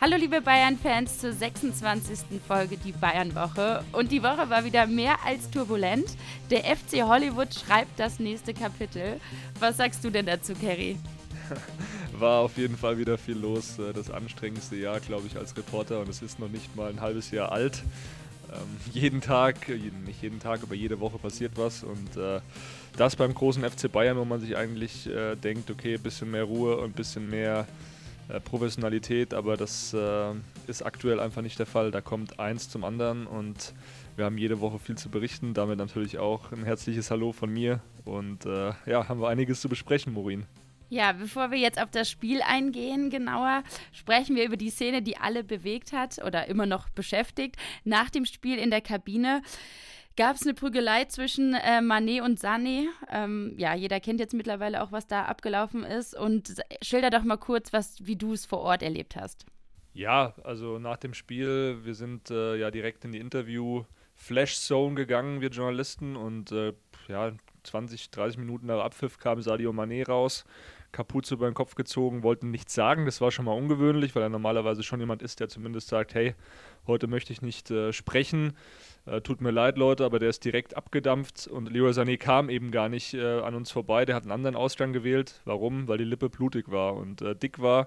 Hallo liebe Bayern-Fans zur 26. Folge Die Bayern-Woche. Und die Woche war wieder mehr als turbulent. Der FC Hollywood schreibt das nächste Kapitel. Was sagst du denn dazu, Kerry? War auf jeden Fall wieder viel los. Äh, das anstrengendste Jahr, glaube ich, als Reporter. Und es ist noch nicht mal ein halbes Jahr alt. Ähm, jeden Tag, äh, nicht jeden Tag, aber jede Woche passiert was. Und äh, das beim großen FC Bayern, wo man sich eigentlich äh, denkt, okay, bisschen mehr Ruhe und bisschen mehr äh, Professionalität, aber das äh, ist aktuell einfach nicht der Fall. Da kommt eins zum anderen und wir haben jede Woche viel zu berichten. Damit natürlich auch ein herzliches Hallo von mir und äh, ja, haben wir einiges zu besprechen, Morin. Ja, bevor wir jetzt auf das Spiel eingehen, genauer, sprechen wir über die Szene, die alle bewegt hat oder immer noch beschäftigt. Nach dem Spiel in der Kabine gab es eine Prügelei zwischen äh, Manet und Sané. Ähm, ja, jeder kennt jetzt mittlerweile auch, was da abgelaufen ist. Und schilder doch mal kurz, was, wie du es vor Ort erlebt hast. Ja, also nach dem Spiel, wir sind äh, ja direkt in die Interview-Flash-Zone gegangen, wir Journalisten. Und äh, ja, 20, 30 Minuten nach Abpfiff kam Sadio Manet raus. Kapuze über den Kopf gezogen, wollten nichts sagen. Das war schon mal ungewöhnlich, weil er normalerweise schon jemand ist, der zumindest sagt, hey, heute möchte ich nicht äh, sprechen. Äh, tut mir leid, Leute, aber der ist direkt abgedampft und Leroy Sané kam eben gar nicht äh, an uns vorbei. Der hat einen anderen Ausgang gewählt. Warum? Weil die Lippe blutig war und äh, dick war.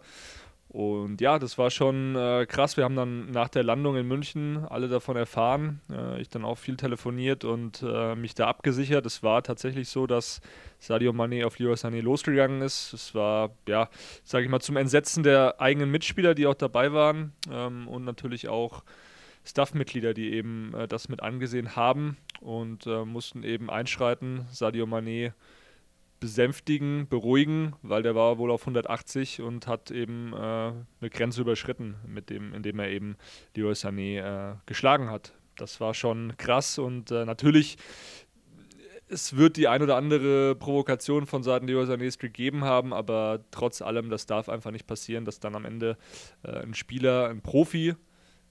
Und ja, das war schon äh, krass. Wir haben dann nach der Landung in München alle davon erfahren. Äh, ich dann auch viel telefoniert und äh, mich da abgesichert. Es war tatsächlich so, dass Sadio Mane auf Leroy Sané losgegangen ist. Es war, ja, sage ich mal, zum Entsetzen der eigenen Mitspieler, die auch dabei waren ähm, und natürlich auch Staff-Mitglieder, die eben äh, das mit angesehen haben und äh, mussten eben einschreiten. Sadio Mane besänftigen, beruhigen, weil der war wohl auf 180 und hat eben äh, eine Grenze überschritten, mit dem, indem er eben Leroy Sané äh, geschlagen hat. Das war schon krass und äh, natürlich es wird die ein oder andere Provokation von Seiten Leroy Sané gegeben haben, aber trotz allem, das darf einfach nicht passieren, dass dann am Ende äh, ein Spieler, ein Profi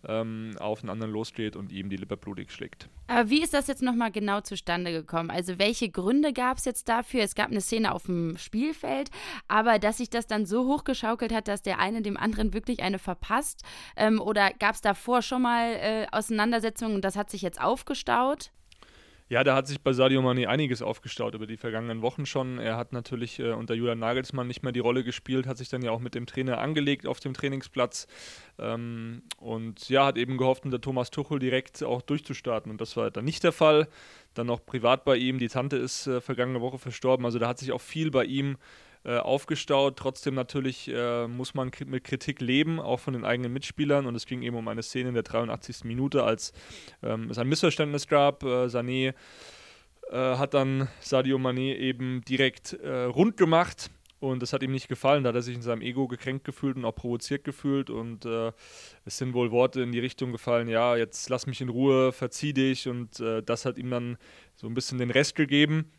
ähm, auf einen anderen losgeht und ihm die Lippe blutig schlägt. Aber wie ist das jetzt nochmal genau zustande gekommen? Also welche Gründe gab es jetzt dafür? Es gab eine Szene auf dem Spielfeld, aber dass sich das dann so hochgeschaukelt hat, dass der eine dem anderen wirklich eine verpasst? Ähm, oder gab es davor schon mal äh, Auseinandersetzungen und das hat sich jetzt aufgestaut? Ja, da hat sich bei Sadio Mane einiges aufgestaut über die vergangenen Wochen schon. Er hat natürlich äh, unter Julian Nagelsmann nicht mehr die Rolle gespielt, hat sich dann ja auch mit dem Trainer angelegt auf dem Trainingsplatz ähm, und ja, hat eben gehofft, unter Thomas Tuchel direkt auch durchzustarten. Und das war dann nicht der Fall. Dann noch privat bei ihm. Die Tante ist äh, vergangene Woche verstorben. Also da hat sich auch viel bei ihm äh, aufgestaut. Trotzdem natürlich äh, muss man mit Kritik leben, auch von den eigenen Mitspielern. Und es ging eben um eine Szene in der 83. Minute, als ähm, es ein Missverständnis gab. Äh, Sané äh, hat dann Sadio Mané eben direkt äh, rund gemacht. Und das hat ihm nicht gefallen, da hat er sich in seinem Ego gekränkt gefühlt und auch provoziert gefühlt. Und äh, es sind wohl Worte in die Richtung gefallen, ja, jetzt lass mich in Ruhe, verzieh dich. Und äh, das hat ihm dann so ein bisschen den Rest gegeben.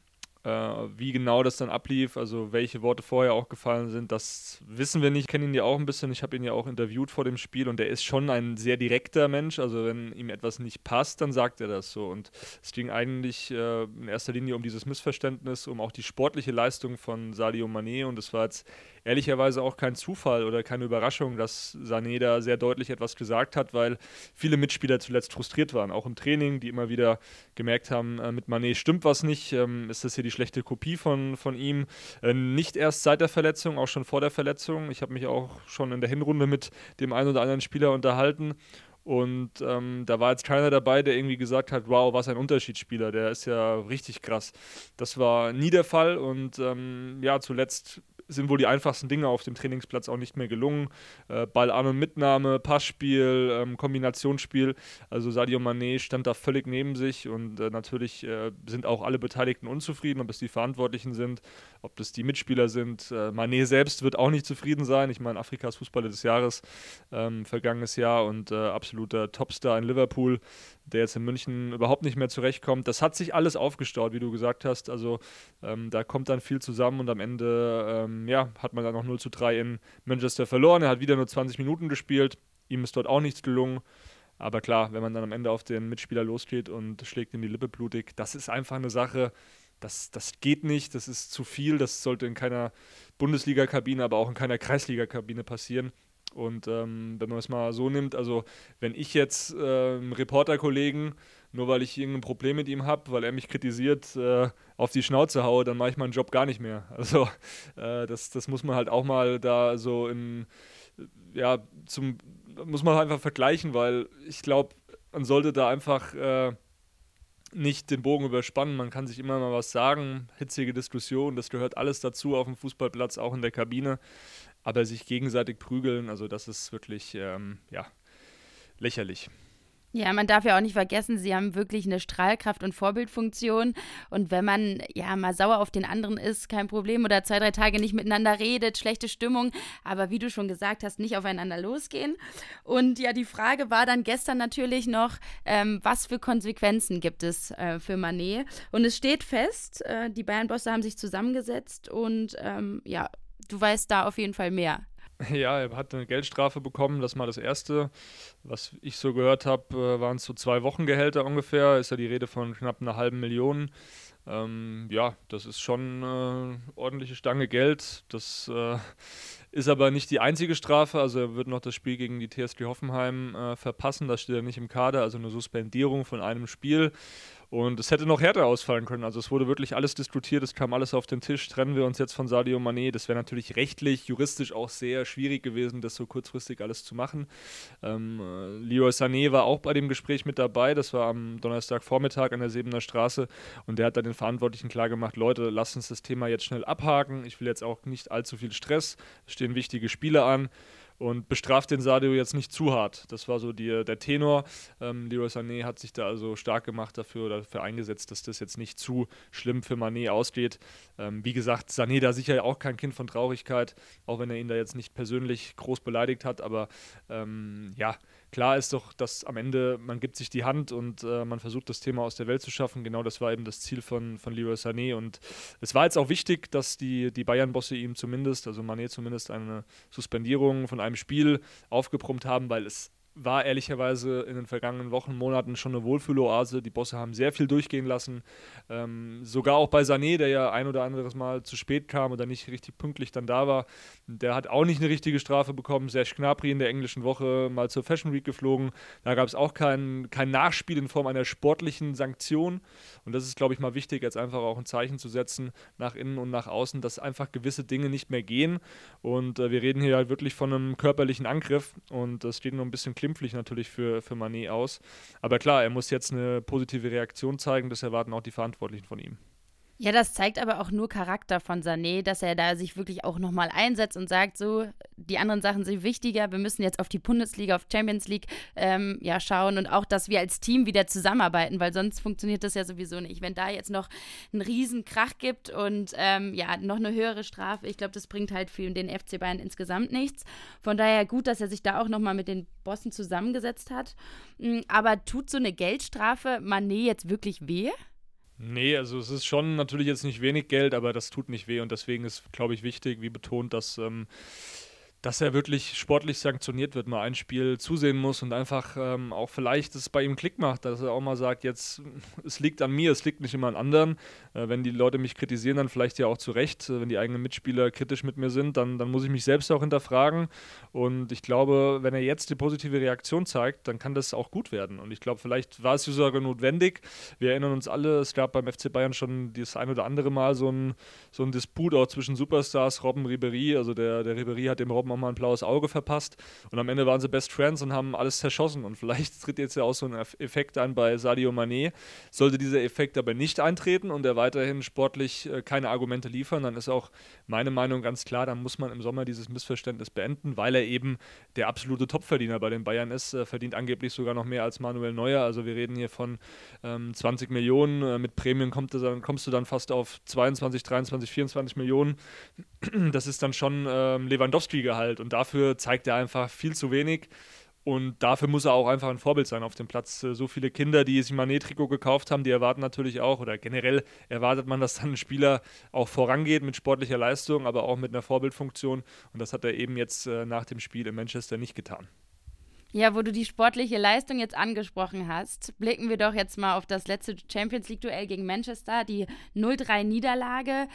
Äh, wie genau das dann ablief, also welche Worte vorher auch gefallen sind, das wissen wir nicht. Ich kenne ihn ja auch ein bisschen. Ich habe ihn ja auch interviewt vor dem Spiel und er ist schon ein sehr direkter Mensch. Also wenn ihm etwas nicht passt, dann sagt er das so. Und es ging eigentlich äh, in erster Linie um dieses Missverständnis, um auch die sportliche Leistung von Sadio Mané. Und es war jetzt ehrlicherweise auch kein Zufall oder keine Überraschung, dass Sané da sehr deutlich etwas gesagt hat, weil viele Mitspieler zuletzt frustriert waren, auch im Training, die immer wieder gemerkt haben, äh, mit Mané stimmt was nicht, ähm, ist das hier die schlechte Kopie von, von ihm. Äh, nicht erst seit der Verletzung, auch schon vor der Verletzung. Ich habe mich auch schon in der Hinrunde mit dem einen oder anderen Spieler unterhalten und ähm, da war jetzt keiner dabei, der irgendwie gesagt hat, wow, was ein Unterschiedsspieler, der ist ja richtig krass. Das war nie der Fall und ähm, ja, zuletzt sind wohl die einfachsten Dinge auf dem Trainingsplatz auch nicht mehr gelungen. Äh, Ball an und Mitnahme, Passspiel, ähm, Kombinationsspiel. Also Sadio Mané stand da völlig neben sich und äh, natürlich äh, sind auch alle Beteiligten unzufrieden, ob es die Verantwortlichen sind, ob das die Mitspieler sind. Äh, Mané selbst wird auch nicht zufrieden sein. Ich meine, Afrikas Fußballer des Jahres ähm, vergangenes Jahr und äh, absoluter Topstar in Liverpool der jetzt in München überhaupt nicht mehr zurechtkommt. Das hat sich alles aufgestaut, wie du gesagt hast. Also ähm, da kommt dann viel zusammen und am Ende ähm, ja, hat man dann noch 0 zu 3 in Manchester verloren. Er hat wieder nur 20 Minuten gespielt. Ihm ist dort auch nichts gelungen. Aber klar, wenn man dann am Ende auf den Mitspieler losgeht und schlägt ihm die Lippe blutig, das ist einfach eine Sache, das, das geht nicht, das ist zu viel, das sollte in keiner Bundesliga-Kabine, aber auch in keiner Kreisliga-Kabine passieren. Und ähm, wenn man es mal so nimmt, also wenn ich jetzt äh, einen Reporterkollegen, nur weil ich irgendein Problem mit ihm habe, weil er mich kritisiert, äh, auf die Schnauze haue, dann mache ich meinen Job gar nicht mehr. Also äh, das, das muss man halt auch mal da so in, ja, zum, muss man einfach vergleichen, weil ich glaube, man sollte da einfach äh, nicht den Bogen überspannen. Man kann sich immer mal was sagen, hitzige Diskussion, das gehört alles dazu auf dem Fußballplatz, auch in der Kabine. Aber sich gegenseitig prügeln, also das ist wirklich, ähm, ja, lächerlich. Ja, man darf ja auch nicht vergessen, sie haben wirklich eine Strahlkraft und Vorbildfunktion. Und wenn man ja mal sauer auf den anderen ist, kein Problem, oder zwei, drei Tage nicht miteinander redet, schlechte Stimmung, aber wie du schon gesagt hast, nicht aufeinander losgehen. Und ja, die Frage war dann gestern natürlich noch, ähm, was für Konsequenzen gibt es äh, für Manet? Und es steht fest, äh, die Bayern-Bosse haben sich zusammengesetzt und ähm, ja, du weißt da auf jeden Fall mehr. Ja, er hat eine Geldstrafe bekommen. Das mal das Erste. Was ich so gehört habe, äh, waren es so zwei Wochengehälter ungefähr. Ist ja die Rede von knapp einer halben Million. Ähm, ja, das ist schon eine äh, ordentliche Stange Geld. Das äh, ist aber nicht die einzige Strafe. Also er wird noch das Spiel gegen die TSG Hoffenheim äh, verpassen. Das steht ja nicht im Kader. Also eine Suspendierung von einem Spiel. Und es hätte noch härter ausfallen können. Also es wurde wirklich alles diskutiert, es kam alles auf den Tisch. Trennen wir uns jetzt von Sadio Mané? Das wäre natürlich rechtlich, juristisch auch sehr schwierig gewesen, das so kurzfristig alles zu machen. Ähm, äh, Leroy Sané war auch bei dem Gespräch mit dabei. Das war am Donnerstagvormittag an der Sebener Straße. Und der hat dann den Verantwortlichen klargemacht, Leute, lasst uns das Thema jetzt schnell abhaken. Ich will jetzt auch nicht allzu viel Stress. Es stehen wichtige Spiele an und bestraft den Sadio jetzt nicht zu hart. Das war so die, der Tenor. Ähm, Leroy Sané hat sich da also stark gemacht dafür oder dafür eingesetzt, dass das jetzt nicht zu schlimm für Mané ausgeht. Ähm, wie gesagt, Sané da sicher auch kein Kind von Traurigkeit, auch wenn er ihn da jetzt nicht persönlich groß beleidigt hat, aber ähm, ja, klar ist doch, dass am Ende man gibt sich die Hand und äh, man versucht, das Thema aus der Welt zu schaffen. Genau das war eben das Ziel von, von Leroy Sané. Und es war jetzt auch wichtig, dass die, die Bayern-Bosse ihm zumindest, also Mané zumindest, eine Suspendierung von einem Spiel aufgebrummt haben, weil es war ehrlicherweise in den vergangenen Wochen, Monaten schon eine Wohlfühloase. Die Bosse haben sehr viel durchgehen lassen. Ähm, sogar auch bei Sané, der ja ein oder anderes Mal zu spät kam oder nicht richtig pünktlich dann da war. Der hat auch nicht eine richtige Strafe bekommen. Serge Gnabry in der englischen Woche mal zur Fashion Week geflogen. Da gab es auch kein, kein Nachspiel in Form einer sportlichen Sanktion. Und das ist, glaube ich, mal wichtig, jetzt einfach auch ein Zeichen zu setzen nach innen und nach außen, dass einfach gewisse Dinge nicht mehr gehen. Und äh, wir reden hier halt wirklich von einem körperlichen Angriff. Und das steht nur ein bisschen klimpflich natürlich für, für Manet aus. Aber klar, er muss jetzt eine positive Reaktion zeigen, das erwarten auch die Verantwortlichen von ihm. Ja, das zeigt aber auch nur Charakter von Sané, dass er da sich wirklich auch nochmal einsetzt und sagt, so, die anderen Sachen sind wichtiger, wir müssen jetzt auf die Bundesliga, auf Champions League ähm, ja, schauen und auch, dass wir als Team wieder zusammenarbeiten, weil sonst funktioniert das ja sowieso nicht. Wenn da jetzt noch einen riesen Krach gibt und ähm, ja, noch eine höhere Strafe, ich glaube, das bringt halt für den FC Bayern insgesamt nichts. Von daher gut, dass er sich da auch nochmal mit den Bossen zusammengesetzt hat. Mm, aber tut so eine Geldstrafe Mané jetzt wirklich weh? Nee, also es ist schon natürlich jetzt nicht wenig Geld, aber das tut nicht weh und deswegen ist, glaube ich, wichtig, wie betont, dass ähm, dass er wirklich sportlich sanktioniert wird, mal ein Spiel zusehen muss und einfach ähm, auch vielleicht es bei ihm Klick macht, dass er auch mal sagt, jetzt es liegt an mir, es liegt nicht immer an anderen. Äh, wenn die Leute mich kritisieren, dann vielleicht ja auch zu Recht. Äh, wenn die eigenen Mitspieler kritisch mit mir sind, dann, dann muss ich mich selbst auch hinterfragen. Und ich glaube, wenn er jetzt die positive Reaktion zeigt, dann kann das auch gut werden. Und ich glaube, vielleicht war es sogar notwendig. Wir erinnern uns alle, es gab beim FC Bayern schon das ein oder andere Mal so ein, so ein Disput auch zwischen Superstars, Robben Ribery. Also der, der Ribery hat dem Robben mal ein blaues Auge verpasst. Und am Ende waren sie Best Friends und haben alles zerschossen. Und vielleicht tritt jetzt ja auch so ein Effekt ein bei Sadio Mané. Sollte dieser Effekt aber nicht eintreten und er weiterhin sportlich äh, keine Argumente liefern, dann ist auch meine Meinung ganz klar, dann muss man im Sommer dieses Missverständnis beenden, weil er eben der absolute Topverdiener bei den Bayern ist. Er verdient angeblich sogar noch mehr als Manuel Neuer. Also wir reden hier von ähm, 20 Millionen. Äh, mit Prämien kommt dann, kommst du dann fast auf 22, 23, 24 Millionen. Das ist dann schon ähm, Lewandowski-Gehalt halt. Und dafür zeigt er einfach viel zu wenig. Und dafür muss er auch einfach ein Vorbild sein auf dem Platz. Äh, so viele Kinder, die sich Manet-Trikot gekauft haben, die erwarten natürlich auch, oder generell erwartet man, dass dann ein Spieler auch vorangeht mit sportlicher Leistung, aber auch mit einer Vorbildfunktion. Und das hat er eben jetzt äh, nach dem Spiel in Manchester nicht getan. Ja, wo du die sportliche Leistung jetzt angesprochen hast, blicken wir doch jetzt mal auf das letzte Champions League-Duell gegen Manchester, die 0-3-Niederlage.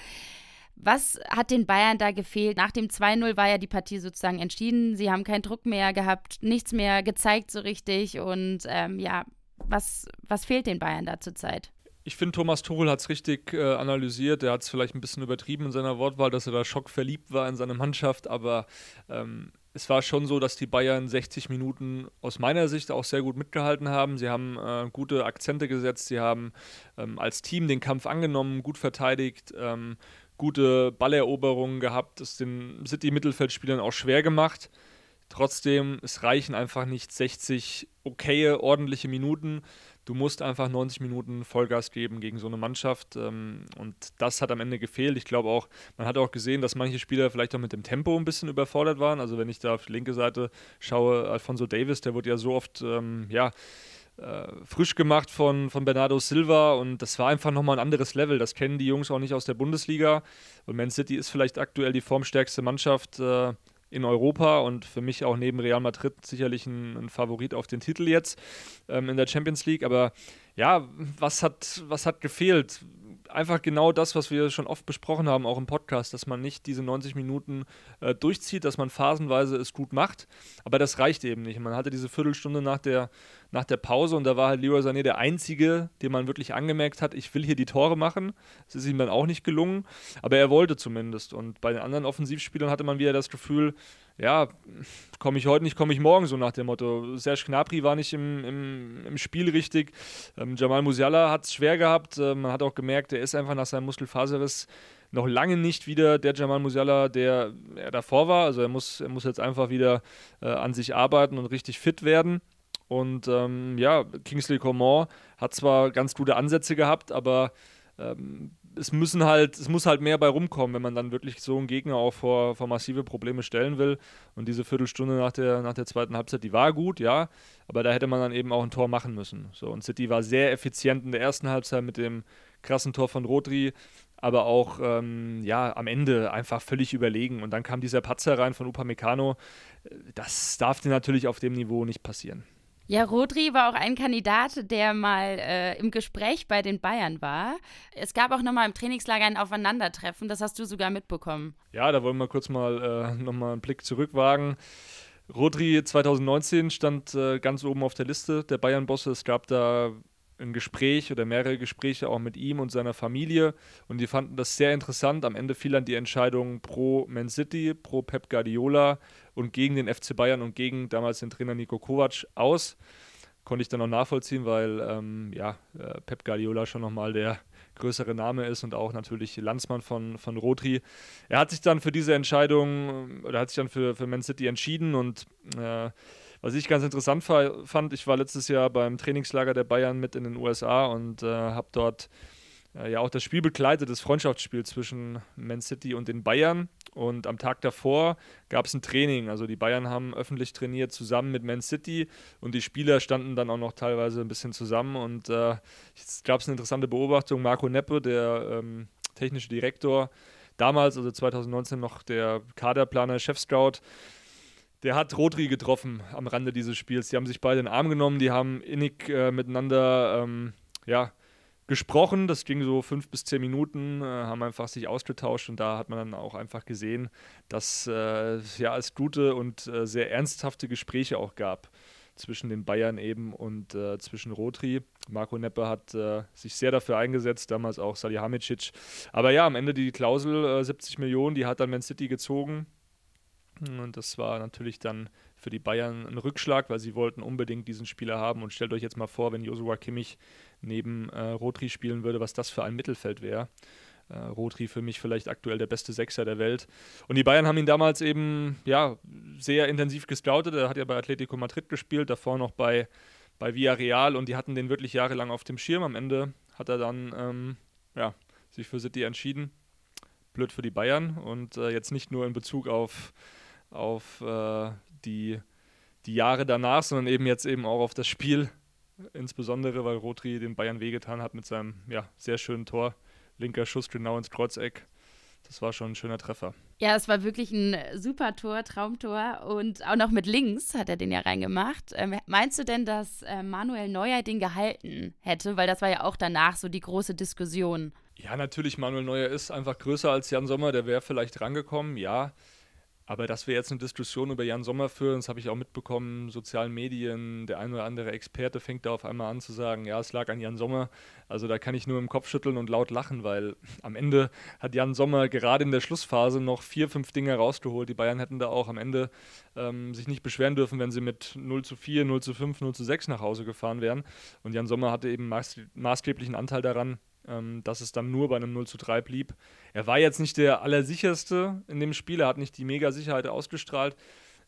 Was hat den Bayern da gefehlt? Nach dem 2-0 war ja die Partie sozusagen entschieden. Sie haben keinen Druck mehr gehabt, nichts mehr gezeigt so richtig. Und ähm, ja, was, was fehlt den Bayern da zurzeit? Ich finde, Thomas Tuchel hat es richtig äh, analysiert. Er hat es vielleicht ein bisschen übertrieben in seiner Wortwahl, dass er da schockverliebt war in seine Mannschaft. Aber ähm, es war schon so, dass die Bayern 60 Minuten aus meiner Sicht auch sehr gut mitgehalten haben. Sie haben äh, gute Akzente gesetzt. Sie haben ähm, als Team den Kampf angenommen, gut verteidigt, ähm, gute Balleroberungen gehabt, es den City-Mittelfeldspielern auch schwer gemacht. Trotzdem, es reichen einfach nicht 60 okaye, ordentliche Minuten. Du musst einfach 90 Minuten Vollgas geben gegen so eine Mannschaft. Ähm, und das hat am Ende gefehlt. Ich glaube auch, man hat auch gesehen, dass manche Spieler vielleicht auch mit dem Tempo ein bisschen überfordert waren. Also wenn ich da auf die linke Seite schaue, Alfonso Davis, der wurde ja so oft, ähm, ja, äh, frisch gemacht von, von Bernardo Silva und das war einfach nochmal ein anderes Level. Das kennen die Jungs auch nicht aus der Bundesliga. Und Man City ist vielleicht aktuell die formstärkste Mannschaft äh, in Europa und für mich auch neben Real Madrid sicherlich ein, ein Favorit auf den Titel jetzt ähm, in der Champions League. Aber ja, was hat, was hat gefehlt? Einfach genau das, was wir schon oft besprochen haben, auch im Podcast, dass man nicht diese 90 Minuten äh, durchzieht, dass man phasenweise es gut macht. Aber das reicht eben nicht. Man hatte diese Viertelstunde nach der, nach der Pause und da war halt Leroy Sané der Einzige, dem man wirklich angemerkt hat, ich will hier die Tore machen. Das ist ihm dann auch nicht gelungen, aber er wollte zumindest. Und bei den anderen Offensivspielern hatte man wieder das Gefühl, ja, komme ich heute nicht, komme ich morgen, so nach dem Motto. Serge Gnabry war nicht im, im, im Spiel richtig. Ähm, Jamal Musiala hat es schwer gehabt. Äh, man hat auch gemerkt, er ist einfach nach seinem Muskelfaserriss noch lange nicht wieder der Jamal Musiala, der er davor war. Also er muss, er muss jetzt einfach wieder äh, an sich arbeiten und richtig fit werden. Und ähm, ja, Kingsley Coman hat zwar ganz gute Ansätze gehabt, aber ähm, es müssen halt, es muss halt mehr bei rumkommen, wenn man dann wirklich so einen Gegner auch vor, vor massive Probleme stellen will. Und diese Viertelstunde nach der, nach der zweiten Halbzeit, die war gut, ja, aber da hätte man dann eben auch ein Tor machen müssen. So, und City war sehr effizient in der ersten Halbzeit mit dem krassen Tor von Rodri, aber auch ähm, ja, am Ende einfach völlig überlegen. Und dann kam dieser Patzer rein von Upamecano. Das darf dir natürlich auf dem Niveau nicht passieren. Ja, Rodri war auch ein Kandidat, der mal äh, im Gespräch bei den Bayern war. Es gab auch nochmal im Trainingslager ein Aufeinandertreffen, das hast du sogar mitbekommen. Ja, da wollen wir kurz mal äh, nochmal einen Blick zurückwagen. Rodri 2019 stand äh, ganz oben auf der Liste der Bayern-Bosse. Es gab da ein Gespräch oder mehrere Gespräche auch mit ihm und seiner Familie und die fanden das sehr interessant. Am Ende fiel dann die Entscheidung pro Man City, pro Pep Guardiola und gegen den FC Bayern und gegen damals den Trainer Nico Kovac aus. Konnte ich dann auch nachvollziehen, weil ähm, ja, äh, Pep Guardiola schon nochmal der größere Name ist und auch natürlich Landsmann von, von Rotri. Er hat sich dann für diese Entscheidung oder hat sich dann für, für Man City entschieden und äh, was ich ganz interessant fand, ich war letztes Jahr beim Trainingslager der Bayern mit in den USA und äh, habe dort äh, ja auch das Spiel begleitet, das Freundschaftsspiel zwischen Man City und den Bayern. Und am Tag davor gab es ein Training. Also die Bayern haben öffentlich trainiert zusammen mit Man City und die Spieler standen dann auch noch teilweise ein bisschen zusammen. Und äh, es gab eine interessante Beobachtung. Marco Neppe, der ähm, technische Direktor, damals, also 2019 noch der Kaderplaner, Chef-Scout, der hat Rodri getroffen am Rande dieses Spiels. Die haben sich beide in den Arm genommen, die haben innig äh, miteinander ähm, ja, gesprochen. Das ging so fünf bis zehn Minuten, äh, haben einfach sich ausgetauscht und da hat man dann auch einfach gesehen, dass äh, ja, es gute und äh, sehr ernsthafte Gespräche auch gab zwischen den Bayern eben und äh, zwischen Rotri. Marco Neppe hat äh, sich sehr dafür eingesetzt, damals auch Salihamidzic. Aber ja, am Ende die Klausel 70 äh, Millionen, die hat dann Man City gezogen. Und das war natürlich dann für die Bayern ein Rückschlag, weil sie wollten unbedingt diesen Spieler haben. Und stellt euch jetzt mal vor, wenn Joshua Kimmich neben äh, Rotri spielen würde, was das für ein Mittelfeld wäre. Äh, Rotri für mich vielleicht aktuell der beste Sechser der Welt. Und die Bayern haben ihn damals eben ja, sehr intensiv gescoutet. Er hat ja bei Atletico Madrid gespielt, davor noch bei, bei Villarreal und die hatten den wirklich jahrelang auf dem Schirm. Am Ende hat er dann ähm, ja, sich für City entschieden. Blöd für die Bayern und äh, jetzt nicht nur in Bezug auf auf äh, die, die Jahre danach, sondern eben jetzt eben auch auf das Spiel, insbesondere weil Rotri den Bayern wehgetan hat mit seinem ja, sehr schönen Tor. Linker Schuss genau ins Kreuzeck. das war schon ein schöner Treffer. Ja, es war wirklich ein super Tor, Traumtor und auch noch mit links hat er den ja reingemacht. Ähm, meinst du denn, dass äh, Manuel Neuer den gehalten hätte? Weil das war ja auch danach so die große Diskussion. Ja, natürlich, Manuel Neuer ist einfach größer als Jan Sommer, der wäre vielleicht rangekommen, ja. Aber dass wir jetzt eine Diskussion über Jan Sommer führen, das habe ich auch mitbekommen, sozialen Medien, der ein oder andere Experte fängt da auf einmal an zu sagen, ja, es lag an Jan Sommer. Also da kann ich nur im Kopf schütteln und laut lachen, weil am Ende hat Jan Sommer gerade in der Schlussphase noch vier, fünf Dinge rausgeholt. Die Bayern hätten da auch am Ende ähm, sich nicht beschweren dürfen, wenn sie mit 0 zu 4, 0 zu 5, 0 zu 6 nach Hause gefahren wären. Und Jan Sommer hatte eben maßgeblichen Anteil daran, ähm, dass es dann nur bei einem 0 zu 3 blieb. Er war jetzt nicht der Allersicherste in dem Spiel, er hat nicht die Mega-Sicherheit ausgestrahlt,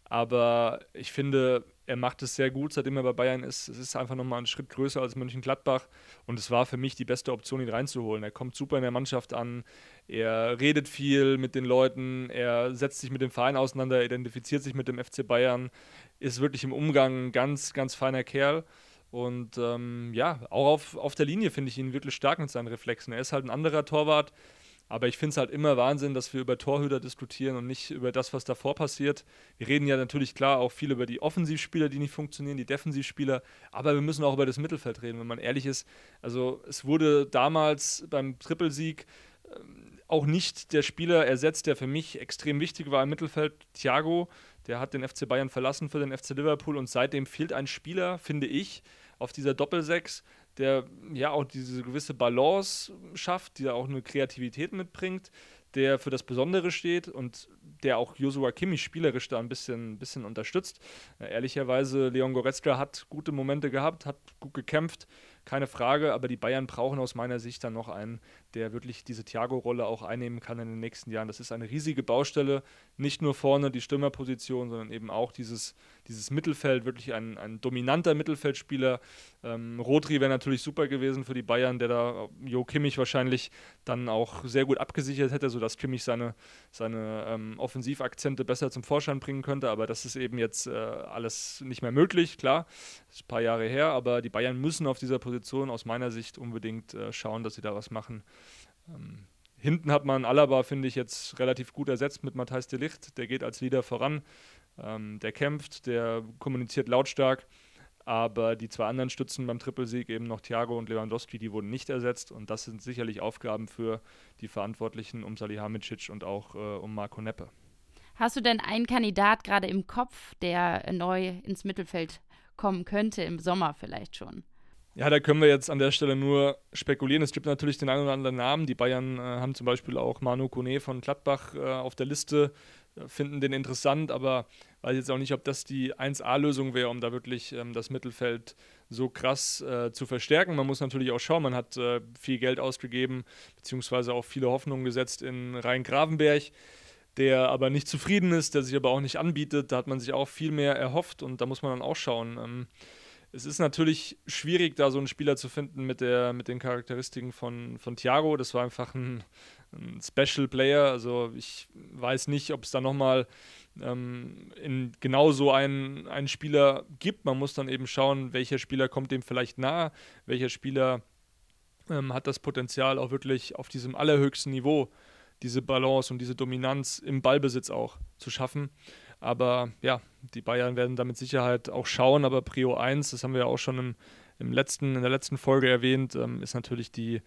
aber ich finde, er macht es sehr gut, seitdem er bei Bayern ist. Es ist einfach nochmal ein Schritt größer als Mönchengladbach und es war für mich die beste Option, ihn reinzuholen. Er kommt super in der Mannschaft an, er redet viel mit den Leuten, er setzt sich mit dem Verein auseinander, identifiziert sich mit dem FC Bayern, ist wirklich im Umgang ein ganz, ganz feiner Kerl. Und ähm, ja, auch auf, auf der Linie finde ich ihn wirklich stark mit seinen Reflexen. Er ist halt ein anderer Torwart, aber ich finde es halt immer Wahnsinn, dass wir über Torhüter diskutieren und nicht über das, was davor passiert. Wir reden ja natürlich klar auch viel über die Offensivspieler, die nicht funktionieren, die Defensivspieler, aber wir müssen auch über das Mittelfeld reden, wenn man ehrlich ist. Also es wurde damals beim Trippelsieg auch nicht der Spieler ersetzt, der für mich extrem wichtig war im Mittelfeld, Thiago. Der hat den FC Bayern verlassen für den FC Liverpool und seitdem fehlt ein Spieler, finde ich, auf dieser Doppelsechs, der ja auch diese gewisse Balance schafft, die auch eine Kreativität mitbringt, der für das Besondere steht und der auch Joshua Kimmich spielerisch da ein bisschen, bisschen unterstützt. Äh, ehrlicherweise, Leon Goretzka hat gute Momente gehabt, hat gut gekämpft, keine Frage, aber die Bayern brauchen aus meiner Sicht dann noch einen, der wirklich diese Thiago-Rolle auch einnehmen kann in den nächsten Jahren. Das ist eine riesige Baustelle, nicht nur vorne die Stürmerposition, sondern eben auch dieses, dieses Mittelfeld, wirklich ein, ein dominanter Mittelfeldspieler. Ähm, Rodri wäre natürlich super gewesen für die Bayern, der da Jo Kimmich wahrscheinlich dann auch sehr gut abgesichert hätte, sodass Kimmich seine, seine ähm, Offensivakzente besser zum Vorschein bringen könnte. Aber das ist eben jetzt äh, alles nicht mehr möglich, klar, ist ein paar Jahre her, aber die Bayern müssen auf dieser Position Position aus meiner Sicht unbedingt äh, schauen, dass sie da was machen. Ähm, hinten hat man Alaba, finde ich, jetzt relativ gut ersetzt mit Matthijs de Licht. Der geht als Leader voran, ähm, der kämpft, der kommuniziert lautstark. Aber die zwei anderen Stützen beim Trippelsieg, eben noch Thiago und Lewandowski, die wurden nicht ersetzt. Und das sind sicherlich Aufgaben für die Verantwortlichen um Salihamidzic und auch äh, um Marco Neppe. Hast du denn einen Kandidat gerade im Kopf, der neu ins Mittelfeld kommen könnte, im Sommer vielleicht schon? Ja, da können wir jetzt an der Stelle nur spekulieren. Es gibt natürlich den einen oder anderen Namen. Die Bayern äh, haben zum Beispiel auch Manu Kone von Gladbach äh, auf der Liste, finden den interessant, aber weiß jetzt auch nicht, ob das die 1A-Lösung wäre, um da wirklich ähm, das Mittelfeld so krass äh, zu verstärken. Man muss natürlich auch schauen, man hat äh, viel Geld ausgegeben, beziehungsweise auch viele Hoffnungen gesetzt in Rhein Gravenberg der aber nicht zufrieden ist, der sich aber auch nicht anbietet. Da hat man sich auch viel mehr erhofft und da muss man dann auch schauen. Ähm, es ist natürlich schwierig, da so einen Spieler zu finden mit, der, mit den Charakteristiken von, von Thiago. Das war einfach ein, ein Special Player. Also ich weiß nicht, ob es da nochmal ähm, in genau so einen, einen Spieler gibt. Man muss dann eben schauen, welcher Spieler kommt dem vielleicht nahe, welcher Spieler ähm, hat das Potenzial auch wirklich auf diesem allerhöchsten Niveau diese Balance und diese Dominanz im Ballbesitz auch zu schaffen. Aber ja, die Bayern werden da mit Sicherheit auch schauen, aber Prio 1, das haben wir ja auch schon im, im letzten, in der letzten Folge erwähnt, ähm, ist natürlich die,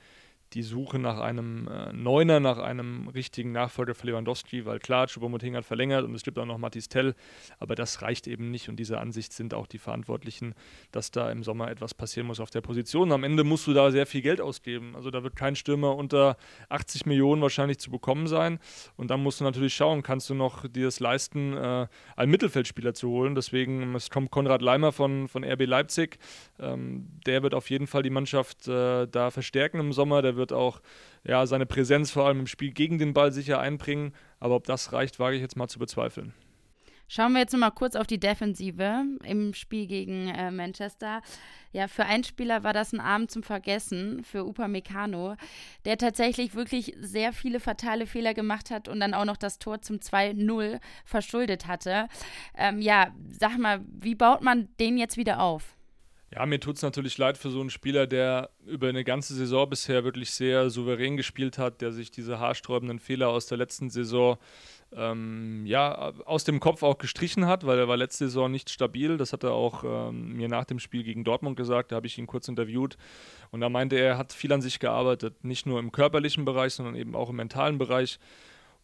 die Suche nach einem äh, Neuner, nach einem richtigen Nachfolger für Lewandowski, weil klar, Choupo-Moting hat verlängert und es gibt auch noch Mathis Tell, aber das reicht eben nicht und diese Ansicht sind auch die Verantwortlichen, dass da im Sommer etwas passieren muss auf der Position. Am Ende musst du da sehr viel Geld ausgeben, also da wird kein Stürmer unter 80 Millionen wahrscheinlich zu bekommen sein und dann musst du natürlich schauen, kannst du noch dir es leisten, äh, einen Mittelfeldspieler zu holen, deswegen es kommt Konrad Leimer von, von RB Leipzig, ähm, der wird auf jeden Fall die Mannschaft äh, da verstärken im Sommer, der wird wird auch ja, seine Präsenz vor allem im Spiel gegen den Ball sicher einbringen. Aber ob das reicht, wage ich jetzt mal zu bezweifeln. Schauen wir jetzt noch mal kurz auf die Defensive im Spiel gegen äh, Manchester. Ja, für einen Spieler war das ein Abend zum Vergessen, für Upamecano, der tatsächlich wirklich sehr viele fatale Fehler gemacht hat und dann auch noch das Tor zum 2-0 verschuldet hatte. Ähm, ja, sag mal, wie baut man den jetzt wieder auf? Ja, mir tut es natürlich leid für so einen Spieler, der über eine ganze Saison bisher wirklich sehr souverän gespielt hat, der sich diese haarsträubenden Fehler aus der letzten Saison ähm, ja, aus dem Kopf auch gestrichen hat, weil er war letzte Saison nicht stabil. Das hat er auch ähm, mir nach dem Spiel gegen Dortmund gesagt. Da habe ich ihn kurz interviewt. Und da meinte er, er hat viel an sich gearbeitet. Nicht nur im körperlichen Bereich, sondern eben auch im mentalen Bereich.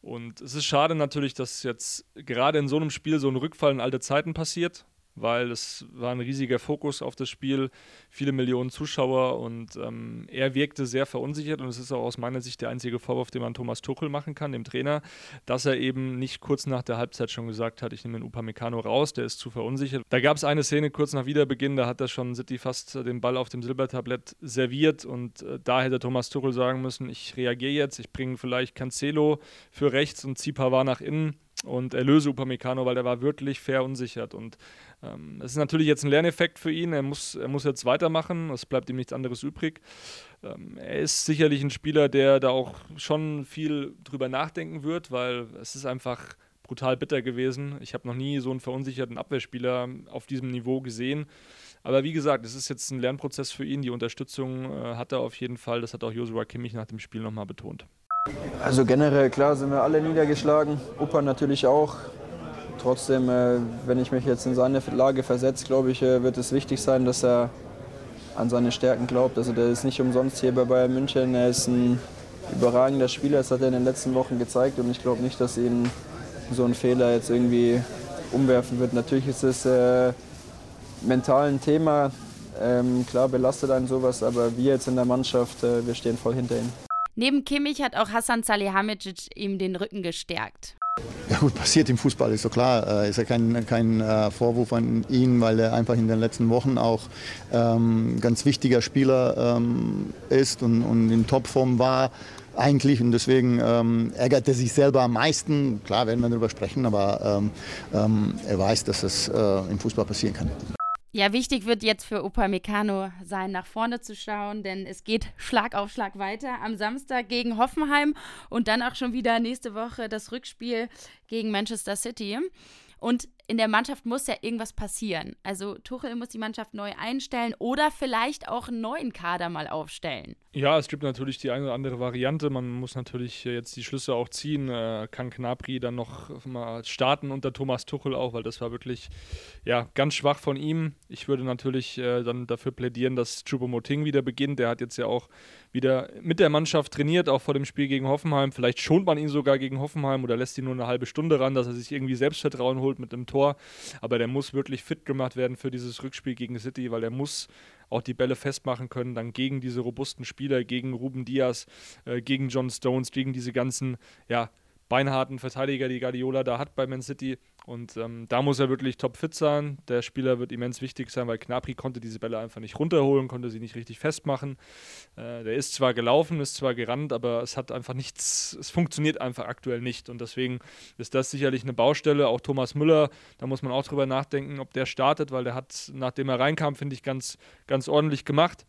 Und es ist schade natürlich, dass jetzt gerade in so einem Spiel so ein Rückfall in alte Zeiten passiert weil es war ein riesiger Fokus auf das Spiel, viele Millionen Zuschauer und ähm, er wirkte sehr verunsichert und es ist auch aus meiner Sicht der einzige Vorwurf, den man Thomas Tuchel machen kann, dem Trainer, dass er eben nicht kurz nach der Halbzeit schon gesagt hat, ich nehme den Upamecano raus, der ist zu verunsichert. Da gab es eine Szene kurz nach Wiederbeginn, da hat er schon City fast den Ball auf dem Silbertablett serviert und äh, da hätte Thomas Tuchel sagen müssen, ich reagiere jetzt, ich bringe vielleicht Cancelo für rechts und ziehe Pavard nach innen und erlöse Upamecano, weil der war wirklich verunsichert. Und ähm, ist natürlich jetzt ein Lerneffekt für ihn. Er muss, er muss jetzt weitermachen. Es bleibt ihm nichts anderes übrig. Ähm, er ist sicherlich ein Spieler, der da auch schon viel drüber nachdenken wird, weil es ist einfach brutal bitter gewesen. Ich habe noch nie so einen verunsicherten Abwehrspieler auf diesem Niveau gesehen. Aber wie gesagt, es ist jetzt ein Lernprozess für ihn. Die Unterstützung äh, hat er auf jeden Fall. Das hat auch Joshua Kimmich nach dem Spiel nochmal betont. Also generell, klar sind wir alle niedergeschlagen, Opa natürlich auch. Trotzdem, äh, wenn ich mich jetzt in seine Lage versetze, glaube ich, äh, wird es wichtig sein, dass er an seine Stärken glaubt. Also der ist nicht umsonst hier bei Bayern München. Er ist ein überragender Spieler, das hat er in den letzten Wochen gezeigt und ich glaube nicht, dass ihn so ein Fehler jetzt irgendwie umwerfen wird. Natürlich ist es äh, mental ein Thema. Ähm, klar belastet einen sowas, aber wir jetzt in der Mannschaft, äh, wir stehen voll hinter ihm. Neben Kimmich hat auch Hassan Salihamidzic ihm den Rücken gestärkt. Ja gut, passiert im Fußball, ist so klar. Äh, ist ja kein, kein äh, Vorwurf an ihn, weil er einfach in den letzten Wochen auch ähm, ganz wichtiger Spieler ähm, ist und, und in Topform war eigentlich und deswegen ähm, ärgert er sich selber am meisten. Klar werden wir darüber sprechen, aber ähm, ähm, er weiß, dass es äh, im Fußball passieren kann. Ja, wichtig wird jetzt für Opa Meccano sein, nach vorne zu schauen, denn es geht Schlag auf Schlag weiter am Samstag gegen Hoffenheim und dann auch schon wieder nächste Woche das Rückspiel gegen Manchester City. Und in der Mannschaft muss ja irgendwas passieren. Also Tuchel muss die Mannschaft neu einstellen oder vielleicht auch einen neuen Kader mal aufstellen. Ja, es gibt natürlich die eine oder andere Variante. Man muss natürlich jetzt die Schlüsse auch ziehen. Äh, kann Knapri dann noch mal starten unter Thomas Tuchel auch, weil das war wirklich ja, ganz schwach von ihm. Ich würde natürlich äh, dann dafür plädieren, dass Choupo-Moting wieder beginnt. Der hat jetzt ja auch wieder mit der Mannschaft trainiert, auch vor dem Spiel gegen Hoffenheim. Vielleicht schont man ihn sogar gegen Hoffenheim oder lässt ihn nur eine halbe Stunde ran, dass er sich irgendwie Selbstvertrauen holt mit einem Tor. Aber der muss wirklich fit gemacht werden für dieses Rückspiel gegen City, weil er muss auch die Bälle festmachen können, dann gegen diese robusten Spieler, gegen Ruben Diaz, äh, gegen John Stones, gegen diese ganzen, ja, beinharten Verteidiger, die Guardiola da hat bei Man City. Und ähm, da muss er wirklich topfit sein. Der Spieler wird immens wichtig sein, weil Knapri konnte diese Bälle einfach nicht runterholen, konnte sie nicht richtig festmachen. Äh, der ist zwar gelaufen, ist zwar gerannt, aber es hat einfach nichts, es funktioniert einfach aktuell nicht. Und deswegen ist das sicherlich eine Baustelle. Auch Thomas Müller, da muss man auch drüber nachdenken, ob der startet, weil der hat, nachdem er reinkam, finde ich, ganz, ganz ordentlich gemacht.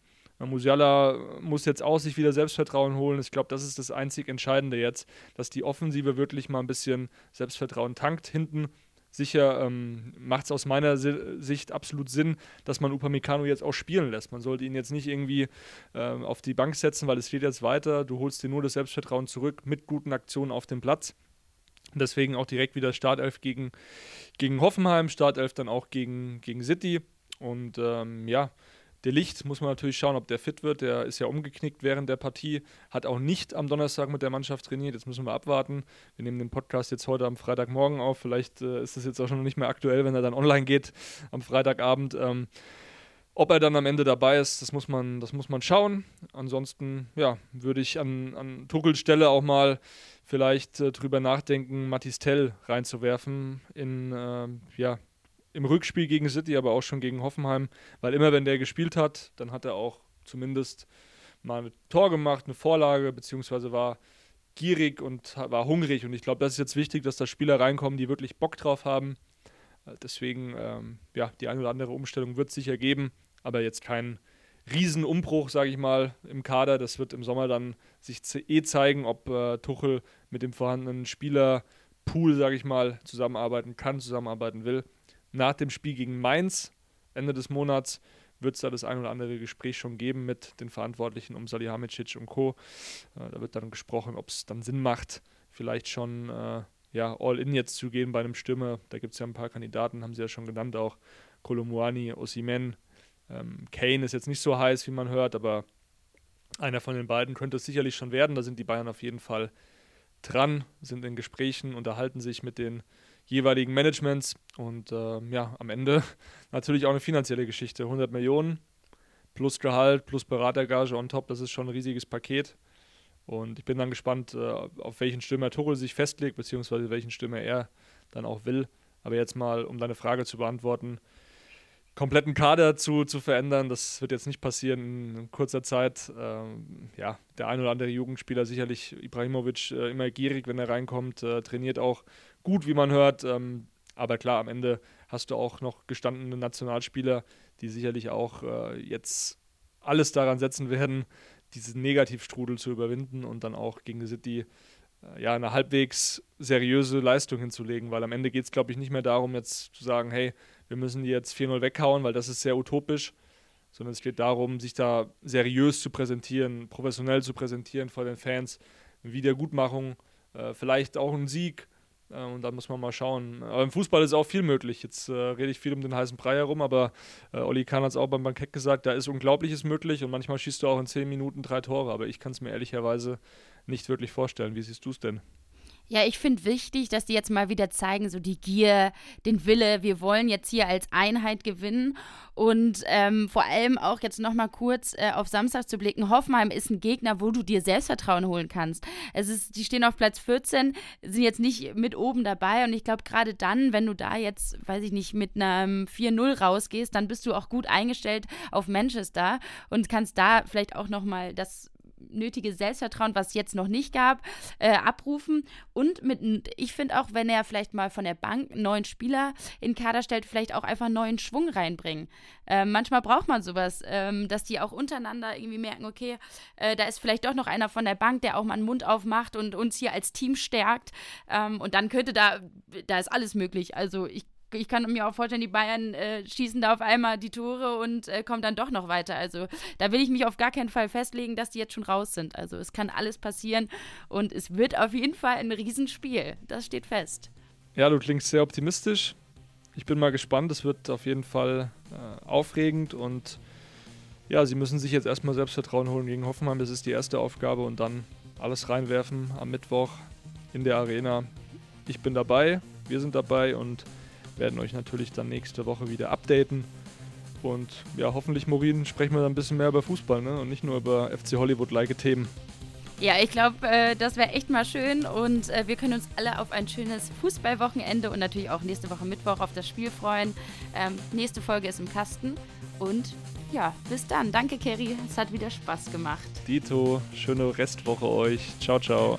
Musiala muss jetzt auch sich wieder Selbstvertrauen holen. Ich glaube, das ist das einzig Entscheidende jetzt, dass die Offensive wirklich mal ein bisschen Selbstvertrauen tankt hinten. Sicher ähm, macht es aus meiner Sicht absolut Sinn, dass man Upamecano jetzt auch spielen lässt. Man sollte ihn jetzt nicht irgendwie äh, auf die Bank setzen, weil es geht jetzt weiter. Du holst dir nur das Selbstvertrauen zurück mit guten Aktionen auf dem Platz. Deswegen auch direkt wieder Startelf gegen, gegen Hoffenheim, Startelf dann auch gegen, gegen City. Und ähm, ja, der Licht muss man natürlich schauen, ob der fit wird. Der ist ja umgeknickt während der Partie, hat auch nicht am Donnerstag mit der Mannschaft trainiert. Jetzt müssen wir abwarten. Wir nehmen den Podcast jetzt heute am Freitagmorgen auf. Vielleicht äh, ist es jetzt auch schon nicht mehr aktuell, wenn er dann online geht am Freitagabend. Ähm, ob er dann am Ende dabei ist, das muss man, das muss man schauen. Ansonsten, ja, würde ich an, an Tuchels Stelle auch mal vielleicht äh, drüber nachdenken, Matistel reinzuwerfen in, äh, ja, im Rückspiel gegen City, aber auch schon gegen Hoffenheim, weil immer wenn der gespielt hat, dann hat er auch zumindest mal ein Tor gemacht, eine Vorlage, beziehungsweise war gierig und war hungrig. Und ich glaube, das ist jetzt wichtig, dass da Spieler reinkommen, die wirklich Bock drauf haben. Äh, deswegen, ähm, ja, die eine oder andere Umstellung wird es sicher geben, aber jetzt kein Riesenumbruch, sage ich mal, im Kader. Das wird im Sommer dann sich eh zeigen, ob äh, Tuchel mit dem vorhandenen Spielerpool, sage ich mal, zusammenarbeiten kann, zusammenarbeiten will nach dem Spiel gegen Mainz Ende des Monats wird es da das ein oder andere Gespräch schon geben mit den Verantwortlichen um Salihamidzic und Co. Äh, da wird dann gesprochen, ob es dann Sinn macht, vielleicht schon äh, ja, All-In jetzt zu gehen bei einem Stürmer. Da gibt es ja ein paar Kandidaten, haben sie ja schon genannt, auch Kolomuani, Osimen. Ähm, Kane ist jetzt nicht so heiß, wie man hört, aber einer von den beiden könnte es sicherlich schon werden. Da sind die Bayern auf jeden Fall dran, sind in Gesprächen, unterhalten sich mit den jeweiligen Managements und äh, ja, am Ende natürlich auch eine finanzielle Geschichte. 100 Millionen plus Gehalt, plus Beratergage on top, das ist schon ein riesiges Paket. Und ich bin dann gespannt, äh, auf welchen Stürmer Tuchel sich festlegt, beziehungsweise welchen Stürmer er dann auch will. Aber jetzt mal, um deine Frage zu beantworten, kompletten Kader zu, zu verändern. Das wird jetzt nicht passieren in kurzer Zeit. Ähm, ja, der ein oder andere Jugendspieler, sicherlich Ibrahimovic, äh, immer gierig, wenn er reinkommt, äh, trainiert auch gut, wie man hört. Ähm, aber klar, am Ende hast du auch noch gestandene Nationalspieler, die sicherlich auch äh, jetzt alles daran setzen werden, diesen Negativstrudel zu überwinden und dann auch gegen City äh, ja, eine halbwegs seriöse Leistung hinzulegen, weil am Ende geht es, glaube ich, nicht mehr darum, jetzt zu sagen, hey, wir müssen die jetzt 4-0 weghauen, weil das ist sehr utopisch, sondern es geht darum, sich da seriös zu präsentieren, professionell zu präsentieren vor den Fans, Wiedergutmachung, äh, vielleicht auch ein Sieg. Äh, und da muss man mal schauen. Aber im Fußball ist auch viel möglich. Jetzt äh, rede ich viel um den heißen Brei herum, aber äh, Olli Kahn hat es auch beim Bankett gesagt, da ist Unglaubliches möglich und manchmal schießt du auch in 10 Minuten drei Tore. Aber ich kann es mir ehrlicherweise nicht wirklich vorstellen. Wie siehst du es denn? Ja, ich finde wichtig, dass die jetzt mal wieder zeigen, so die Gier, den Wille, wir wollen jetzt hier als Einheit gewinnen und ähm, vor allem auch jetzt nochmal kurz äh, auf Samstag zu blicken. Hoffenheim ist ein Gegner, wo du dir Selbstvertrauen holen kannst. Es ist, die stehen auf Platz 14, sind jetzt nicht mit oben dabei und ich glaube gerade dann, wenn du da jetzt, weiß ich nicht, mit einem 4-0 rausgehst, dann bist du auch gut eingestellt auf Manchester und kannst da vielleicht auch nochmal das nötige Selbstvertrauen, was es jetzt noch nicht gab, äh, abrufen. Und mit, ich finde auch, wenn er vielleicht mal von der Bank einen neuen Spieler in Kader stellt, vielleicht auch einfach neuen Schwung reinbringen. Äh, manchmal braucht man sowas, ähm, dass die auch untereinander irgendwie merken, okay, äh, da ist vielleicht doch noch einer von der Bank, der auch mal einen Mund aufmacht und uns hier als Team stärkt. Ähm, und dann könnte da, da ist alles möglich. Also ich ich kann mir auch vorstellen, die Bayern äh, schießen da auf einmal die Tore und äh, kommen dann doch noch weiter. Also da will ich mich auf gar keinen Fall festlegen, dass die jetzt schon raus sind. Also es kann alles passieren und es wird auf jeden Fall ein Riesenspiel. Das steht fest. Ja, du klingst sehr optimistisch. Ich bin mal gespannt. Es wird auf jeden Fall äh, aufregend und ja, sie müssen sich jetzt erstmal Selbstvertrauen holen gegen Hoffenheim. Das ist die erste Aufgabe und dann alles reinwerfen am Mittwoch in der Arena. Ich bin dabei, wir sind dabei und werden euch natürlich dann nächste Woche wieder updaten. Und ja, hoffentlich, Morin, sprechen wir dann ein bisschen mehr über Fußball ne? und nicht nur über FC Hollywood-like Themen. Ja, ich glaube, äh, das wäre echt mal schön und äh, wir können uns alle auf ein schönes Fußballwochenende und natürlich auch nächste Woche Mittwoch auf das Spiel freuen. Ähm, nächste Folge ist im Kasten und ja, bis dann. Danke, Kerry. Es hat wieder Spaß gemacht. Dito, schöne Restwoche euch. Ciao, ciao.